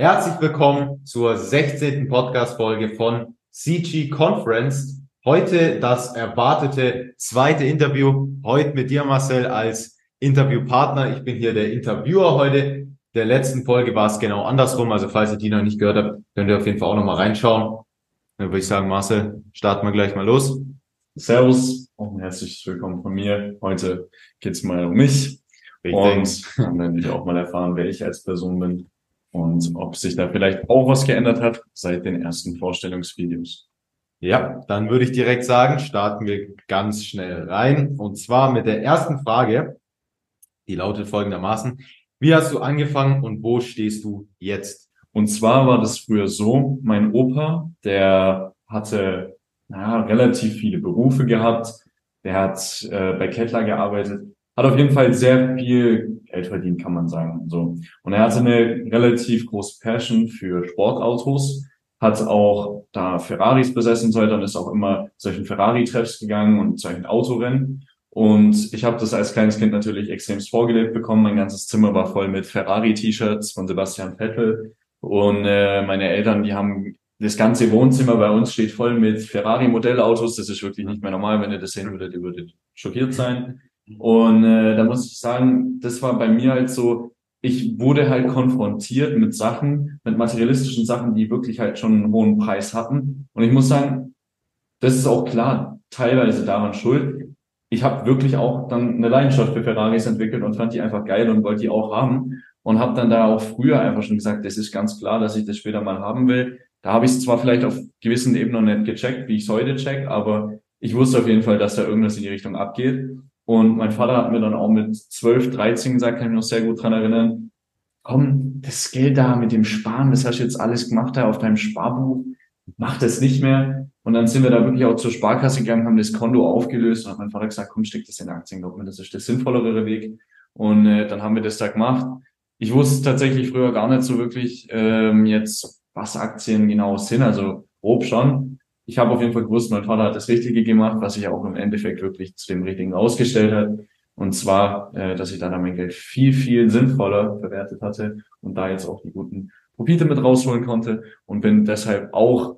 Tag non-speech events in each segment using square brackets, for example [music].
Herzlich willkommen zur 16. Podcast-Folge von CG Conference. Heute das erwartete zweite Interview. Heute mit dir, Marcel, als Interviewpartner. Ich bin hier der Interviewer heute. Der letzten Folge war es genau andersrum. Also falls ihr die noch nicht gehört habt, könnt ihr auf jeden Fall auch nochmal reinschauen. Dann würde ich sagen, Marcel, starten wir gleich mal los. Servus und ein herzliches Willkommen von mir. Heute geht's mal um mich. Richtig. Und dann werden wir auch mal erfahren, wer ich als Person bin und ob sich da vielleicht auch was geändert hat seit den ersten Vorstellungsvideos. Ja, dann würde ich direkt sagen, starten wir ganz schnell rein. Und zwar mit der ersten Frage, die lautet folgendermaßen. Wie hast du angefangen und wo stehst du jetzt? Und zwar war das früher so, mein Opa, der hatte naja, relativ viele Berufe gehabt. Der hat äh, bei Kettler gearbeitet, hat auf jeden Fall sehr viel Geld verdient, kann man sagen. So. Und er hatte eine relativ große Passion für Sportautos, hat auch da Ferraris besessen sollte und ist auch immer solchen Ferrari-Treffs gegangen und solchen Autorennen. Und ich habe das als kleines Kind natürlich extremst vorgelebt bekommen. Mein ganzes Zimmer war voll mit Ferrari-T-Shirts von Sebastian Vettel. Und äh, meine Eltern, die haben das ganze Wohnzimmer bei uns steht voll mit Ferrari-Modellautos. Das ist wirklich nicht mehr normal. Wenn ihr das sehen würdet, ihr würdet schockiert sein. Und äh, da muss ich sagen, das war bei mir halt so, ich wurde halt konfrontiert mit Sachen, mit materialistischen Sachen, die wirklich halt schon einen hohen Preis hatten. Und ich muss sagen, das ist auch klar teilweise daran schuld. Ich habe wirklich auch dann eine Leidenschaft für Ferraris entwickelt und fand die einfach geil und wollte die auch haben. Und habe dann da auch früher einfach schon gesagt, das ist ganz klar, dass ich das später mal haben will. Da habe ich es zwar vielleicht auf gewissen Ebenen nicht gecheckt, wie ich es heute check, aber ich wusste auf jeden Fall, dass da irgendwas in die Richtung abgeht. Und mein Vater hat mir dann auch mit 12, 13 gesagt, kann ich mich noch sehr gut dran erinnern, komm, das Geld da mit dem Sparen, das hast du jetzt alles gemacht da auf deinem Sparbuch, mach das nicht mehr. Und dann sind wir da wirklich auch zur Sparkasse gegangen, haben das Konto aufgelöst und hat mein Vater gesagt, komm, steck das in Aktien, glaub mir, das ist der sinnvollere Weg. Und äh, dann haben wir das da gemacht. Ich wusste tatsächlich früher gar nicht so wirklich ähm, jetzt, was Aktien genau sind, also grob schon ich habe auf jeden Fall gewusst, mein Vater hat das Richtige gemacht, was sich auch im Endeffekt wirklich zu dem Richtigen ausgestellt hat. Und zwar, äh, dass ich dann mein Geld viel, viel sinnvoller verwertet hatte und da jetzt auch die guten Profite mit rausholen konnte und bin deshalb auch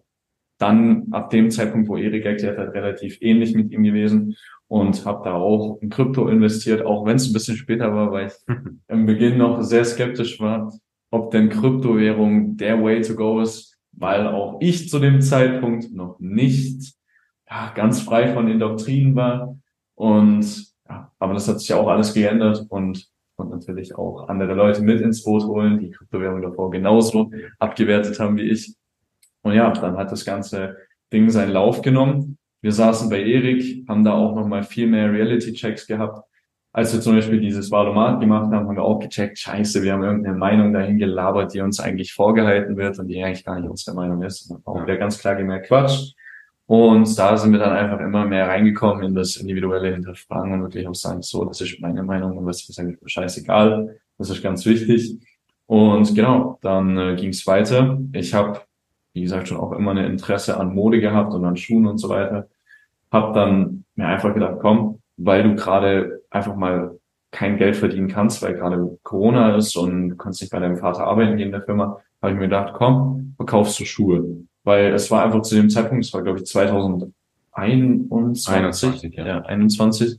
dann ab dem Zeitpunkt, wo Erik erklärt hat, relativ ähnlich mit ihm gewesen und habe da auch in Krypto investiert, auch wenn es ein bisschen später war, weil ich [laughs] im Beginn noch sehr skeptisch war, ob denn Kryptowährung der Way to go ist weil auch ich zu dem Zeitpunkt noch nicht ja, ganz frei von den Doktrinen war. Und ja, aber das hat sich auch alles geändert und und natürlich auch andere Leute mit ins Boot holen, die Kryptowährung davor genauso abgewertet haben wie ich. Und ja, dann hat das ganze Ding seinen Lauf genommen. Wir saßen bei Erik, haben da auch nochmal viel mehr Reality-Checks gehabt als wir zum Beispiel dieses Valomat gemacht haben, haben wir auch gecheckt, scheiße, wir haben irgendeine Meinung dahin gelabert, die uns eigentlich vorgehalten wird und die eigentlich gar nicht unsere Meinung ist. Und auch wieder ganz klar gemerkt, Quatsch. Und da sind wir dann einfach immer mehr reingekommen in das individuelle Hinterfragen und wirklich auch sagen, so, das ist meine Meinung und was ist eigentlich scheißegal. Das ist ganz wichtig. Und genau, dann äh, ging es weiter. Ich habe, wie gesagt, schon auch immer ein Interesse an Mode gehabt und an Schuhen und so weiter. Hab dann mir einfach gedacht, komm, weil du gerade einfach mal kein Geld verdienen kannst, weil gerade Corona ist und du kannst nicht bei deinem Vater arbeiten gehen in der Firma, habe ich mir gedacht, komm, verkaufst du Schuhe. Weil es war einfach zu dem Zeitpunkt, es war glaube ich 2021, 21, ja. ja, 21,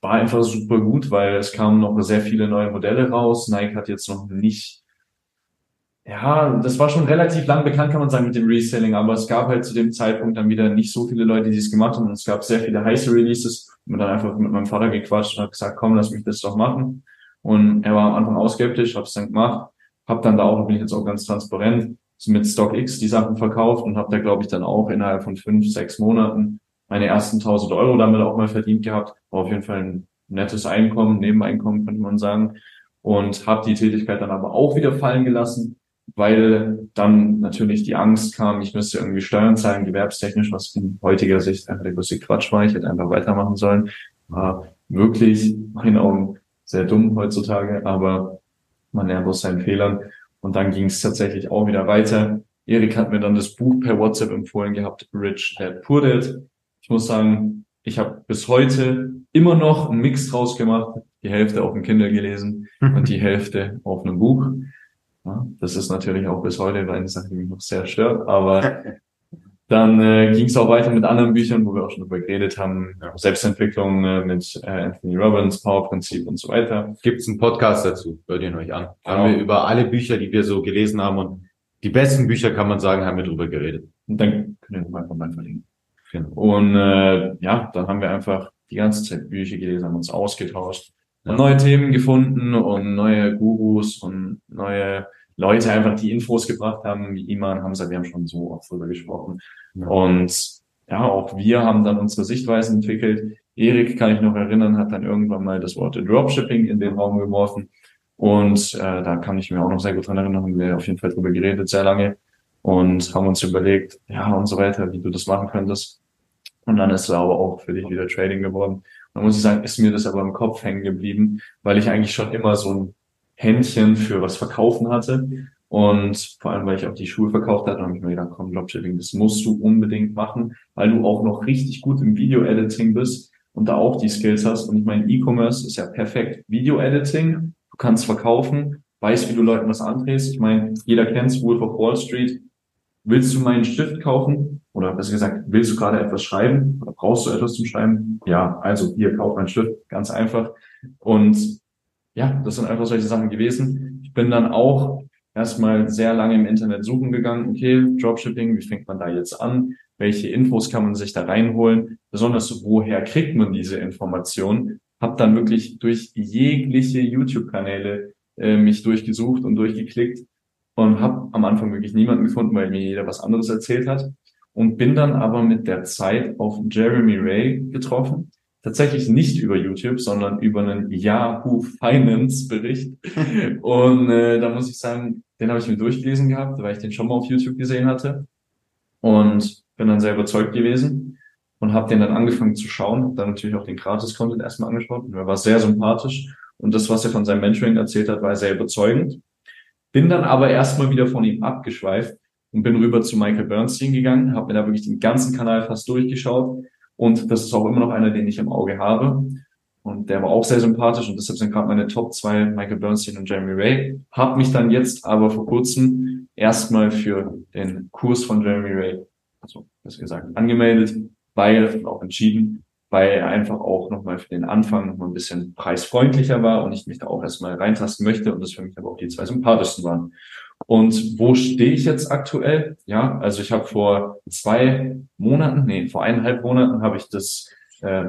war einfach super gut, weil es kamen noch sehr viele neue Modelle raus. Nike hat jetzt noch nicht ja, das war schon relativ lang bekannt, kann man sagen, mit dem Reselling, aber es gab halt zu dem Zeitpunkt dann wieder nicht so viele Leute, die es gemacht haben. Und es gab sehr viele heiße Releases. Und dann einfach mit meinem Vater gequatscht und hat gesagt, komm, lass mich das doch machen. Und er war am Anfang auch skeptisch, habe es dann gemacht, habe dann da auch, bin ich jetzt auch ganz transparent, mit StockX die Sachen verkauft und habe da, glaube ich, dann auch innerhalb von fünf, sechs Monaten meine ersten 1000 Euro damit auch mal verdient gehabt. War auf jeden Fall ein nettes Einkommen, Nebeneinkommen, könnte man sagen. Und habe die Tätigkeit dann aber auch wieder fallen gelassen weil dann natürlich die Angst kam, ich müsste irgendwie Steuern zahlen, gewerbstechnisch, was in heutiger Sicht einfach der größte Quatsch war. Ich hätte einfach weitermachen sollen. War wirklich, in meinen Augen, sehr dumm heutzutage, aber man lernt aus seinen Fehlern. Und dann ging es tatsächlich auch wieder weiter. Erik hat mir dann das Buch per WhatsApp empfohlen gehabt, Rich Dad Poor Dad. Ich muss sagen, ich habe bis heute immer noch einen Mix draus gemacht, die Hälfte auf dem Kindle gelesen [laughs] und die Hälfte auf einem Buch. Ja, das ist natürlich auch bis heute eine Sache, die mich noch sehr stört, aber [laughs] dann äh, ging es auch weiter mit anderen Büchern, wo wir auch schon drüber geredet haben, ja. Selbstentwicklung äh, mit äh, Anthony Robbins, Power-Prinzip und so weiter. Gibt es einen Podcast dazu? Hört ihn euch an. Genau. Haben wir über alle Bücher, die wir so gelesen haben und die besten Bücher, kann man sagen, haben wir drüber geredet. Und dann können wir einfach mal verlinken. Genau. Und äh, ja, dann haben wir einfach die ganze Zeit Bücher gelesen, haben uns ausgetauscht und neue Themen gefunden und neue Gurus und neue Leute einfach die Infos gebracht haben, wie Iman, Hamza, wir haben schon so oft drüber gesprochen. Ja. Und ja, auch wir haben dann unsere Sichtweisen entwickelt. Erik, kann ich noch erinnern, hat dann irgendwann mal das Wort Dropshipping in den Raum geworfen. Und äh, da kann ich mir auch noch sehr gut dran erinnern, haben wir auf jeden Fall drüber geredet, sehr lange. Und haben uns überlegt, ja, und so weiter, wie du das machen könntest. Und dann ist es aber auch für dich wieder Trading geworden. Da muss ich sagen, ist mir das aber im Kopf hängen geblieben, weil ich eigentlich schon immer so ein Händchen für was verkaufen hatte. Und vor allem, weil ich auch die Schuhe verkauft hatte, habe ich mir gedacht, komm, Dropshipping, das musst du unbedingt machen, weil du auch noch richtig gut im Video-Editing bist und da auch die Skills hast. Und ich meine, E-Commerce ist ja perfekt. Video-Editing, du kannst verkaufen, weißt, wie du Leuten was andrehst. Ich meine, jeder kennt Wolf of Wall Street. Willst du meinen Stift kaufen? Oder besser gesagt, willst du gerade etwas schreiben? Oder brauchst du etwas zum Schreiben? Ja, also hier, kauf meinen Stift. Ganz einfach. Und ja, das sind einfach solche Sachen gewesen. Ich bin dann auch erstmal sehr lange im Internet suchen gegangen. Okay, Dropshipping, wie fängt man da jetzt an? Welche Infos kann man sich da reinholen? Besonders, woher kriegt man diese Informationen? Hab dann wirklich durch jegliche YouTube-Kanäle äh, mich durchgesucht und durchgeklickt und habe am Anfang wirklich niemanden gefunden, weil mir jeder was anderes erzählt hat und bin dann aber mit der Zeit auf Jeremy Ray getroffen. Tatsächlich nicht über YouTube, sondern über einen Yahoo Finance Bericht. [laughs] und äh, da muss ich sagen, den habe ich mir durchgelesen gehabt, weil ich den schon mal auf YouTube gesehen hatte. Und bin dann sehr überzeugt gewesen und habe den dann angefangen zu schauen. Hab dann natürlich auch den Gratis-Content erstmal angeschaut. Und er war sehr sympathisch. Und das, was er von seinem Mentoring erzählt hat, war sehr überzeugend. Bin dann aber erstmal wieder von ihm abgeschweift und bin rüber zu Michael Bernstein gegangen, habe mir da wirklich den ganzen Kanal fast durchgeschaut und das ist auch immer noch einer, den ich im Auge habe. Und der war auch sehr sympathisch und deshalb sind gerade meine Top zwei Michael Bernstein und Jeremy Ray. Hab mich dann jetzt aber vor kurzem erstmal für den Kurs von Jeremy Ray, also besser gesagt, angemeldet, weil auch entschieden, weil er einfach auch nochmal für den Anfang nochmal ein bisschen preisfreundlicher war und ich mich da auch erstmal reintasten möchte und das für mich aber auch die zwei sympathischsten waren. Und wo stehe ich jetzt aktuell? Ja, also ich habe vor zwei Monaten, nee, vor eineinhalb Monaten habe ich das, äh,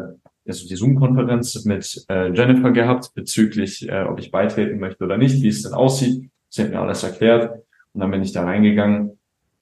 also die Zoom-Konferenz mit äh, Jennifer gehabt bezüglich, äh, ob ich beitreten möchte oder nicht, wie es denn aussieht. Sie hat mir alles erklärt und dann bin ich da reingegangen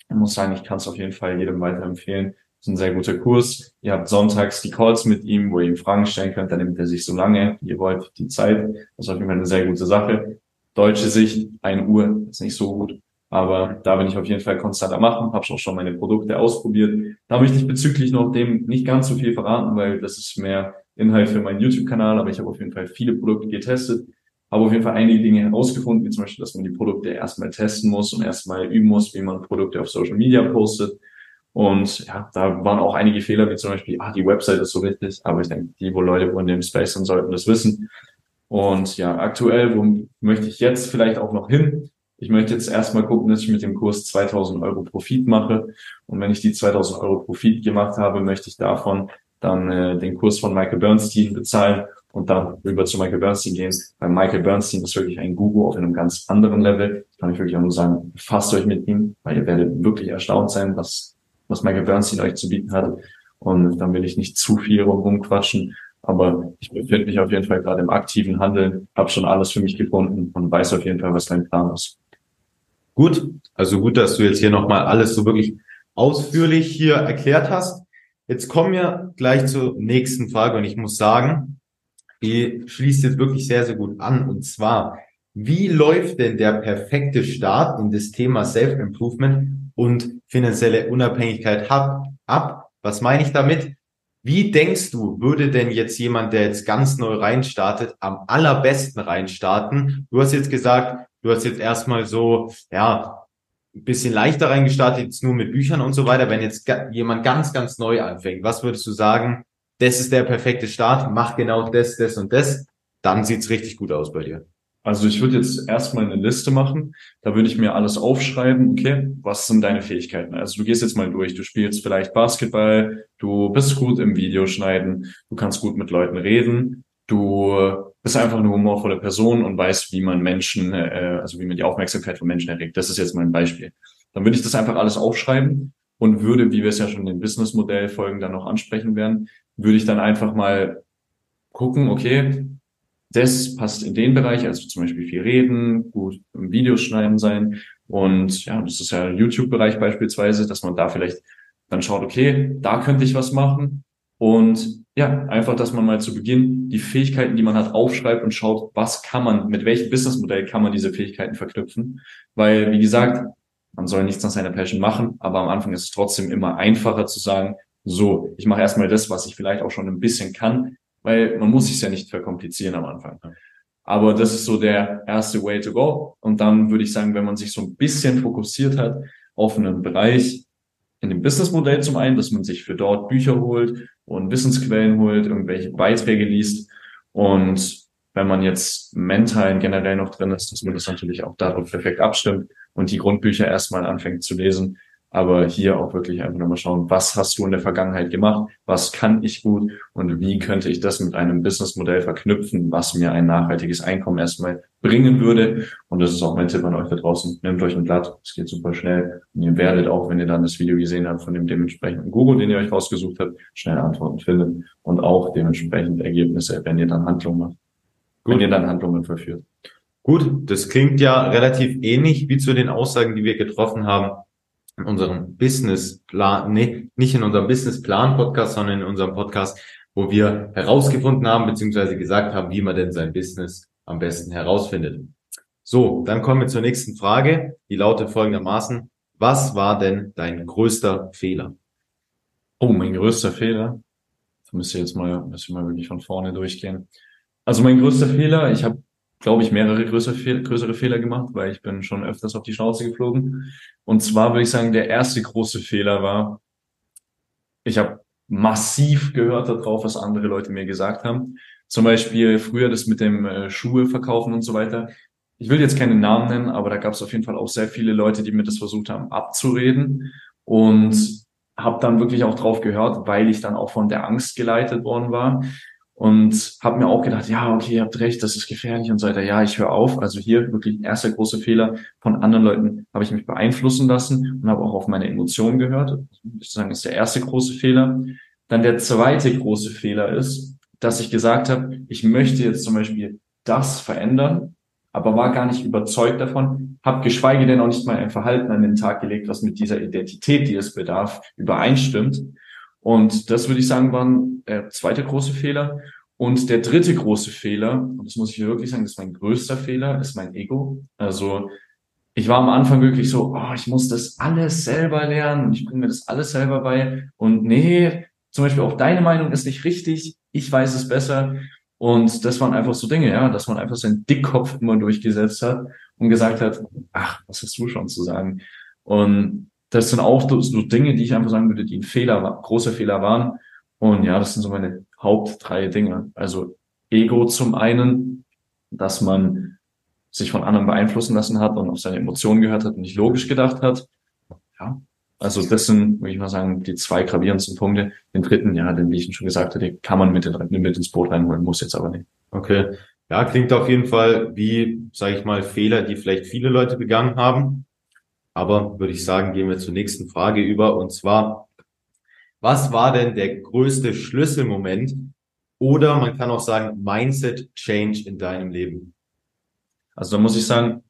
und muss sagen, ich kann es auf jeden Fall jedem weiterempfehlen. Das ist ein sehr guter Kurs. Ihr habt sonntags die Calls mit ihm, wo ihr ihm Fragen stellen könnt. Dann nimmt er sich so lange, ihr wollt, die Zeit. Das ist auf jeden Fall eine sehr gute Sache. Deutsche Sicht, eine Uhr, ist nicht so gut. Aber da bin ich auf jeden Fall konstant am machen, habe auch schon meine Produkte ausprobiert. Da möchte ich bezüglich noch dem nicht ganz so viel verraten, weil das ist mehr Inhalt für meinen YouTube-Kanal, aber ich habe auf jeden Fall viele Produkte getestet, habe auf jeden Fall einige Dinge herausgefunden, wie zum Beispiel, dass man die Produkte erstmal testen muss und erstmal üben muss, wie man Produkte auf Social Media postet und ja, da waren auch einige Fehler, wie zum Beispiel, ah, die Website ist so wichtig, aber ich denke, die, wo Leute wo in dem Space sind, sollten das wissen. Und ja, aktuell, wo möchte ich jetzt vielleicht auch noch hin? Ich möchte jetzt erstmal gucken, dass ich mit dem Kurs 2000 Euro Profit mache. Und wenn ich die 2000 Euro Profit gemacht habe, möchte ich davon dann äh, den Kurs von Michael Bernstein bezahlen und dann rüber zu Michael Bernstein gehen. Weil Michael Bernstein ist wirklich ein Guru auf einem ganz anderen Level. Kann ich wirklich auch nur sagen, fasst euch mit ihm, weil ihr werdet wirklich erstaunt sein, was was Michael Bernstein euch zu bieten hat. Und dann will ich nicht zu viel rumquatschen. Aber ich befinde mich auf jeden Fall gerade im aktiven Handeln, habe schon alles für mich gefunden und weiß auf jeden Fall, was dein Plan ist. Gut, also gut, dass du jetzt hier nochmal alles so wirklich ausführlich hier erklärt hast. Jetzt kommen wir gleich zur nächsten Frage und ich muss sagen, die schließt jetzt wirklich sehr, sehr gut an. Und zwar, wie läuft denn der perfekte Start in das Thema Self-Improvement und finanzielle Unabhängigkeit ab. Was meine ich damit? Wie denkst du, würde denn jetzt jemand, der jetzt ganz neu reinstartet, am allerbesten reinstarten? Du hast jetzt gesagt, du hast jetzt erstmal so, ja, ein bisschen leichter reingestartet, jetzt nur mit Büchern und so weiter. Wenn jetzt jemand ganz, ganz neu anfängt, was würdest du sagen? Das ist der perfekte Start, mach genau das, das und das, dann sieht's richtig gut aus bei dir. Also ich würde jetzt erstmal eine Liste machen. Da würde ich mir alles aufschreiben. Okay, was sind deine Fähigkeiten? Also du gehst jetzt mal durch. Du spielst vielleicht Basketball. Du bist gut im Videoschneiden. Du kannst gut mit Leuten reden. Du bist einfach eine humorvolle Person und weißt, wie man Menschen, äh, also wie man die Aufmerksamkeit von Menschen erregt. Das ist jetzt mal ein Beispiel. Dann würde ich das einfach alles aufschreiben und würde, wie wir es ja schon in den Businessmodell-Folgen dann noch ansprechen werden, würde ich dann einfach mal gucken, okay, das passt in den Bereich, also zum Beispiel viel reden, gut Videos schneiden sein. Und ja, das ist ja YouTube-Bereich beispielsweise, dass man da vielleicht dann schaut, okay, da könnte ich was machen. Und ja, einfach, dass man mal zu Beginn die Fähigkeiten, die man hat, aufschreibt und schaut, was kann man, mit welchem Businessmodell kann man diese Fähigkeiten verknüpfen. Weil, wie gesagt, man soll nichts nach seiner Passion machen, aber am Anfang ist es trotzdem immer einfacher zu sagen, so, ich mache erstmal das, was ich vielleicht auch schon ein bisschen kann, weil man muss sich ja nicht verkomplizieren am Anfang. Aber das ist so der erste Way to go. Und dann würde ich sagen, wenn man sich so ein bisschen fokussiert hat auf einen Bereich in dem Businessmodell zum einen, dass man sich für dort Bücher holt und Wissensquellen holt, irgendwelche Beiträge liest und wenn man jetzt mental generell noch drin ist, dass man das natürlich auch darauf perfekt abstimmt und die Grundbücher erstmal anfängt zu lesen aber hier auch wirklich einfach nochmal schauen, was hast du in der Vergangenheit gemacht, was kann ich gut und wie könnte ich das mit einem Businessmodell verknüpfen, was mir ein nachhaltiges Einkommen erstmal bringen würde. Und das ist auch mein Tipp an euch da draußen. Nehmt euch ein Blatt, es geht super schnell. Und ihr werdet auch, wenn ihr dann das Video gesehen habt von dem dementsprechenden Google, den ihr euch rausgesucht habt, schnell Antworten finden und auch dementsprechend Ergebnisse, wenn ihr dann Handlungen macht. Gut. Wenn ihr dann Handlungen verführt. Gut, das klingt ja relativ ähnlich wie zu den Aussagen, die wir getroffen haben in unserem Businessplan, nee, nicht in unserem Businessplan-Podcast, sondern in unserem Podcast, wo wir herausgefunden haben, beziehungsweise gesagt haben, wie man denn sein Business am besten herausfindet. So, dann kommen wir zur nächsten Frage. Die lautet folgendermaßen. Was war denn dein größter Fehler? Oh, mein größter Fehler. Da müsst ihr jetzt mal, müsst ihr mal wirklich von vorne durchgehen. Also mein größter Fehler, ich habe glaube ich, mehrere größere, größere Fehler gemacht, weil ich bin schon öfters auf die Schnauze geflogen. Und zwar würde ich sagen, der erste große Fehler war, ich habe massiv gehört darauf, was andere Leute mir gesagt haben. Zum Beispiel früher das mit dem äh, Schuhe verkaufen und so weiter. Ich will jetzt keine Namen nennen, aber da gab es auf jeden Fall auch sehr viele Leute, die mir das versucht haben abzureden. Und habe dann wirklich auch drauf gehört, weil ich dann auch von der Angst geleitet worden war und habe mir auch gedacht, ja, okay, ihr habt recht, das ist gefährlich und so weiter. Ja, ich höre auf. Also hier wirklich erster große Fehler. Von anderen Leuten habe ich mich beeinflussen lassen und habe auch auf meine Emotionen gehört. Ich sagen, ist der erste große Fehler. Dann der zweite große Fehler ist, dass ich gesagt habe, ich möchte jetzt zum Beispiel das verändern, aber war gar nicht überzeugt davon, habe geschweige denn auch nicht mal ein Verhalten an den Tag gelegt, was mit dieser Identität, die es bedarf, übereinstimmt. Und das würde ich sagen, war der zweite große Fehler. Und der dritte große Fehler, und das muss ich wirklich sagen, das ist mein größter Fehler, ist mein Ego. Also ich war am Anfang wirklich so, oh, ich muss das alles selber lernen, ich bringe mir das alles selber bei. Und nee, zum Beispiel auch deine Meinung ist nicht richtig, ich weiß es besser. Und das waren einfach so Dinge, ja, dass man einfach seinen Dickkopf immer durchgesetzt hat und gesagt hat, ach, was hast du schon zu sagen? Und das sind auch so Dinge, die ich einfach sagen würde, die ein Fehler, großer Fehler waren. Und ja, das sind so meine Haupt drei Dinge. Also Ego zum einen, dass man sich von anderen beeinflussen lassen hat und auf seine Emotionen gehört hat und nicht logisch gedacht hat. Ja, also das sind, würde ich mal sagen, die zwei gravierendsten Punkte. Den dritten, ja, den, wie ich schon gesagt hatte, kann man mit, den, mit ins Boot reinholen, muss jetzt aber nicht. Okay. Ja, klingt auf jeden Fall wie, sage ich mal, Fehler, die vielleicht viele Leute begangen haben. Aber würde ich sagen, gehen wir zur nächsten Frage über. Und zwar, was war denn der größte Schlüsselmoment oder man kann auch sagen Mindset Change in deinem Leben? Also da muss ich sagen,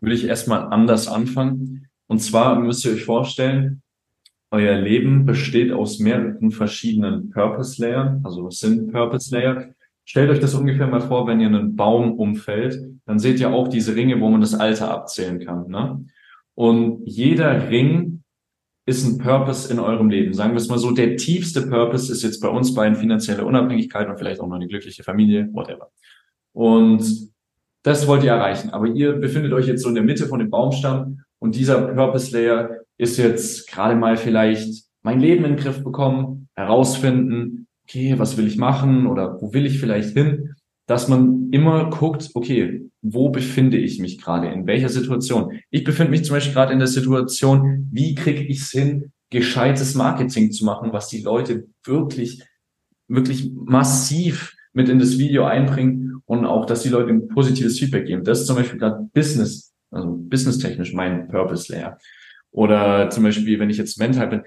würde ich erstmal anders anfangen. Und zwar müsst ihr euch vorstellen, euer Leben besteht aus mehreren verschiedenen Purpose Layern. Also was sind Purpose Layer? Stellt euch das ungefähr mal vor, wenn ihr einen Baum umfällt, dann seht ihr auch diese Ringe, wo man das Alter abzählen kann. Ne? Und jeder Ring ist ein Purpose in eurem Leben. Sagen wir es mal so, der tiefste Purpose ist jetzt bei uns beiden finanzielle Unabhängigkeit und vielleicht auch noch eine glückliche Familie, whatever. Und das wollt ihr erreichen. Aber ihr befindet euch jetzt so in der Mitte von dem Baumstamm und dieser Purpose Layer ist jetzt gerade mal vielleicht mein Leben in den Griff bekommen, herausfinden, okay, was will ich machen oder wo will ich vielleicht hin? Dass man immer guckt, okay, wo befinde ich mich gerade, in welcher Situation? Ich befinde mich zum Beispiel gerade in der Situation, wie kriege ich es hin, gescheites Marketing zu machen, was die Leute wirklich, wirklich massiv mit in das Video einbringen und auch, dass die Leute ein positives Feedback geben. Das ist zum Beispiel gerade Business, also businesstechnisch mein Purpose Layer. Oder zum Beispiel, wenn ich jetzt mental bin,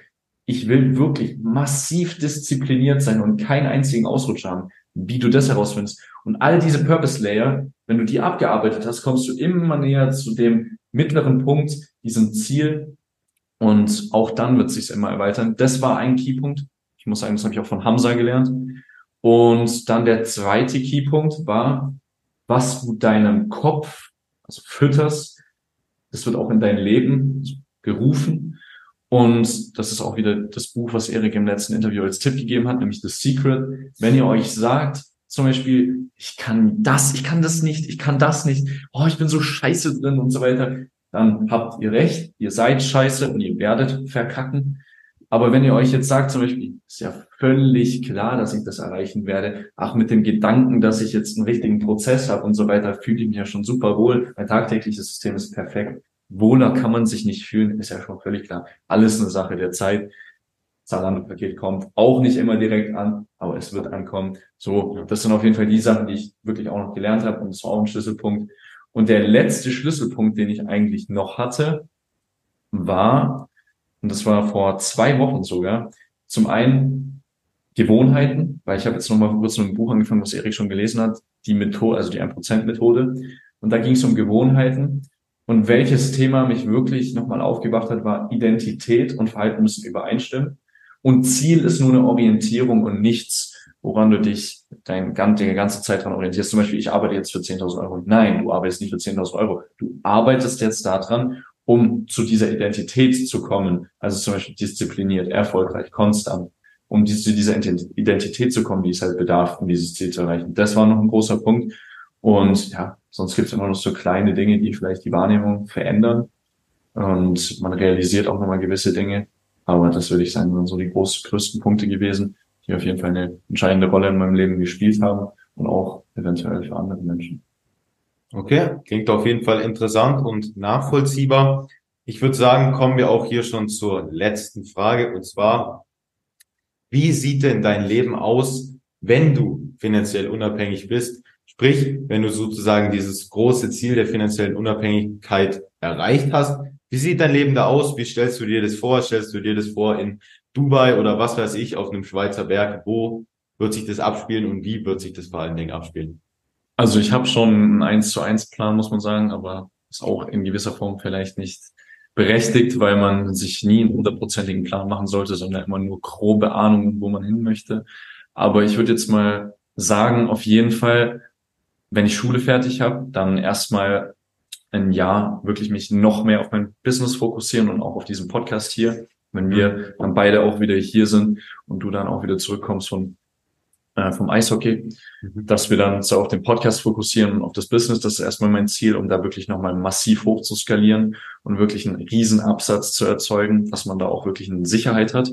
ich will wirklich massiv diszipliniert sein und keinen einzigen Ausrutsch haben, wie du das herausfindest. Und all diese Purpose Layer, wenn du die abgearbeitet hast, kommst du immer näher zu dem mittleren Punkt, diesem Ziel. Und auch dann wird es sich immer erweitern. Das war ein Keypunkt. Ich muss sagen, das habe ich auch von Hamza gelernt. Und dann der zweite Keypunkt war, was du deinem Kopf, also fütterst, das wird auch in dein Leben gerufen. Und das ist auch wieder das Buch, was Erik im letzten Interview als Tipp gegeben hat, nämlich The Secret. Wenn ihr euch sagt, zum Beispiel, ich kann das, ich kann das nicht, ich kann das nicht, oh, ich bin so scheiße drin und so weiter, dann habt ihr recht, ihr seid scheiße und ihr werdet verkacken. Aber wenn ihr euch jetzt sagt, zum Beispiel, ist ja völlig klar, dass ich das erreichen werde, ach, mit dem Gedanken, dass ich jetzt einen richtigen Prozess habe und so weiter, fühle ich mich ja schon super wohl. Mein tagtägliches System ist perfekt. Wohler kann man sich nicht fühlen, ist ja schon völlig klar. Alles eine Sache der Zeit. Zalando-Paket kommt auch nicht immer direkt an, aber es wird ankommen. So, das sind auf jeden Fall die Sachen, die ich wirklich auch noch gelernt habe und das war auch ein Schlüsselpunkt. Und der letzte Schlüsselpunkt, den ich eigentlich noch hatte, war, und das war vor zwei Wochen sogar, zum einen Gewohnheiten, weil ich habe jetzt nochmal kurz mit einem Buch angefangen, was Erik schon gelesen hat, die Methode, also die 1%-Methode. Und da ging es um Gewohnheiten. Und welches Thema mich wirklich nochmal aufgebracht hat, war Identität und Verhalten müssen übereinstimmen. Und Ziel ist nur eine Orientierung und nichts, woran du dich dein, deine ganze Zeit dran orientierst. Zum Beispiel, ich arbeite jetzt für 10.000 Euro. Nein, du arbeitest nicht für 10.000 Euro. Du arbeitest jetzt daran, um zu dieser Identität zu kommen. Also zum Beispiel diszipliniert, erfolgreich, konstant, um zu dieser Identität zu kommen, die es halt bedarf, um dieses Ziel zu erreichen. Das war noch ein großer Punkt. Und ja, sonst gibt es immer noch so kleine Dinge, die vielleicht die Wahrnehmung verändern. Und man realisiert auch nochmal gewisse Dinge. Aber das würde ich sagen, sind so die groß, größten Punkte gewesen, die auf jeden Fall eine entscheidende Rolle in meinem Leben gespielt haben und auch eventuell für andere Menschen. Okay, klingt auf jeden Fall interessant und nachvollziehbar. Ich würde sagen, kommen wir auch hier schon zur letzten Frage und zwar, wie sieht denn dein Leben aus, wenn du finanziell unabhängig bist? Sprich, wenn du sozusagen dieses große Ziel der finanziellen Unabhängigkeit erreicht hast, wie sieht dein Leben da aus? Wie stellst du dir das vor? Stellst du dir das vor in Dubai oder was weiß ich, auf einem Schweizer Berg? Wo wird sich das abspielen und wie wird sich das vor allen Dingen abspielen? Also ich habe schon einen 1 zu 1 Plan, muss man sagen, aber ist auch in gewisser Form vielleicht nicht berechtigt, weil man sich nie einen hundertprozentigen Plan machen sollte, sondern immer nur grobe Ahnungen, wo man hin möchte. Aber ich würde jetzt mal sagen, auf jeden Fall, wenn ich Schule fertig habe, dann erstmal ein Jahr wirklich mich noch mehr auf mein Business fokussieren und auch auf diesen Podcast hier. Wenn wir dann beide auch wieder hier sind und du dann auch wieder zurückkommst von, äh, vom Eishockey, mhm. dass wir dann so auf den Podcast fokussieren und auf das Business. Das ist erstmal mein Ziel, um da wirklich nochmal massiv hoch zu skalieren und wirklich einen riesen Absatz zu erzeugen, dass man da auch wirklich eine Sicherheit hat.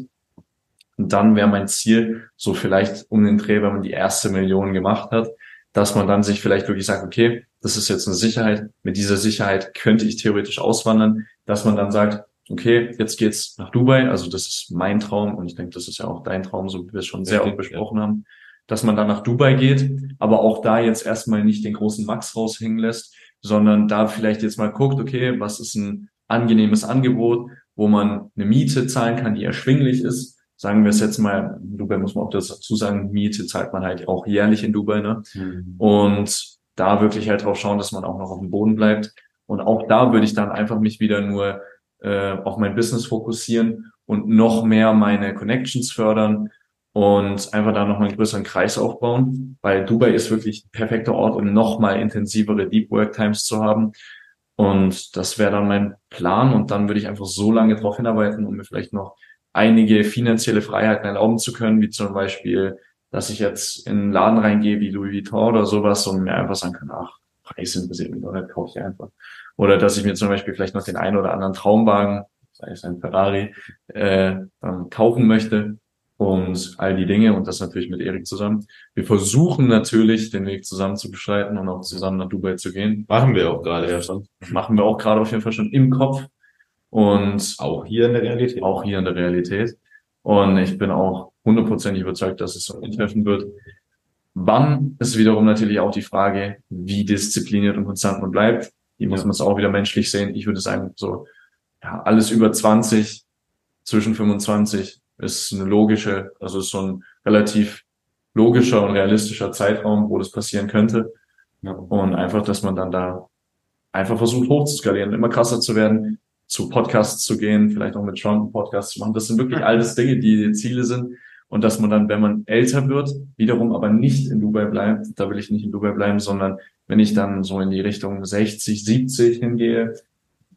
Und dann wäre mein Ziel, so vielleicht um den Dreh, wenn man die erste Million gemacht hat, dass man dann sich vielleicht wirklich sagt, okay, das ist jetzt eine Sicherheit, mit dieser Sicherheit könnte ich theoretisch auswandern, dass man dann sagt, okay, jetzt geht's nach Dubai, also das ist mein Traum und ich denke, das ist ja auch dein Traum, so wie wir es schon sehr oft besprochen haben, dass man dann nach Dubai geht, aber auch da jetzt erstmal nicht den großen Max raushängen lässt, sondern da vielleicht jetzt mal guckt, okay, was ist ein angenehmes Angebot, wo man eine Miete zahlen kann, die erschwinglich ist, sagen wir es jetzt mal, in Dubai muss man auch dazu sagen, Miete zahlt man halt auch jährlich in Dubai, ne? Mhm. Und da wirklich halt drauf schauen, dass man auch noch auf dem Boden bleibt. Und auch da würde ich dann einfach mich wieder nur äh, auf mein Business fokussieren und noch mehr meine Connections fördern und einfach da noch einen größeren Kreis aufbauen, weil Dubai ist wirklich ein perfekter Ort, um noch mal intensivere Deep Work Times zu haben. Und das wäre dann mein Plan und dann würde ich einfach so lange drauf hinarbeiten, um mir vielleicht noch einige finanzielle Freiheiten erlauben zu können, wie zum Beispiel, dass ich jetzt in einen Laden reingehe wie Louis Vuitton oder sowas und mir einfach sagen kann, ach, Preis interessiert mich doch nicht, kaufe ich einfach. Oder dass ich mir zum Beispiel vielleicht noch den einen oder anderen Traumwagen, sei es ein Ferrari, äh, dann kaufen möchte und all die Dinge und das natürlich mit Erik zusammen. Wir versuchen natürlich, den Weg zusammen zu beschreiten und auch zusammen nach Dubai zu gehen. Machen wir auch gerade ja schon. Machen wir auch gerade auf jeden Fall schon im Kopf und auch hier in der Realität. Auch hier in der Realität. Und ich bin auch hundertprozentig überzeugt, dass es so eintreffen wird. Wann ist wiederum natürlich auch die Frage, wie diszipliniert und konstant man bleibt. Hier muss man es auch wieder menschlich sehen. Ich würde sagen, so, ja, alles über 20, zwischen 25 ist eine logische, also ist so ein relativ logischer und realistischer Zeitraum, wo das passieren könnte. Ja. Und einfach, dass man dann da einfach versucht hochzuskalieren, immer krasser zu werden, zu Podcasts zu gehen, vielleicht auch mit Sean einen Podcast zu machen. Das sind wirklich alles Dinge, die Ziele sind. Und dass man dann, wenn man älter wird, wiederum aber nicht in Dubai bleibt, da will ich nicht in Dubai bleiben, sondern wenn ich dann so in die Richtung 60, 70 hingehe,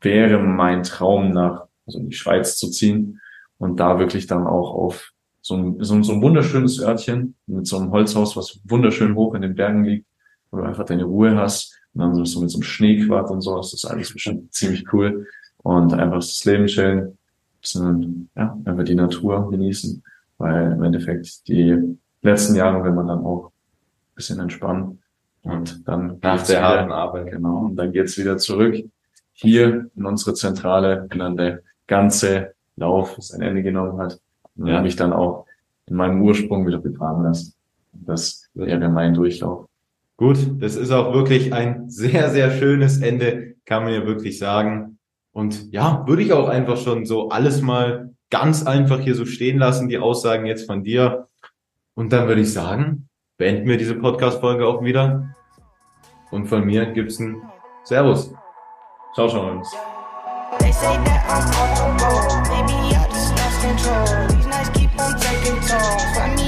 wäre mein Traum nach, also in die Schweiz zu ziehen und da wirklich dann auch auf so ein, so, so ein wunderschönes Örtchen mit so einem Holzhaus, was wunderschön hoch in den Bergen liegt, wo du einfach deine Ruhe hast und dann so mit so einem Schneequart und so, das ist alles bestimmt ziemlich cool und einfach das Leben chillen, bisschen, ja, einfach die Natur genießen, weil im Endeffekt die letzten Jahre will man dann auch ein bisschen entspannen und dann nach der harten Arbeit. Genau. Und dann geht's wieder zurück hier in unsere Zentrale, wenn dann der ganze Lauf sein Ende genommen hat. Und ja. mich dann auch in meinem Ursprung wieder begraben lassen. Das wäre mein Durchlauf. Gut, das ist auch wirklich ein sehr, sehr schönes Ende, kann man ja wirklich sagen. Und ja, würde ich auch einfach schon so alles mal ganz einfach hier so stehen lassen, die Aussagen jetzt von dir. Und dann würde ich sagen, beenden wir diese Podcast-Folge auch wieder. Und von mir gibt's ein Servus. Ciao, ciao, Jungs. They say that I'm on the road. Maybe I just lost control. These nights keep on taking tolls.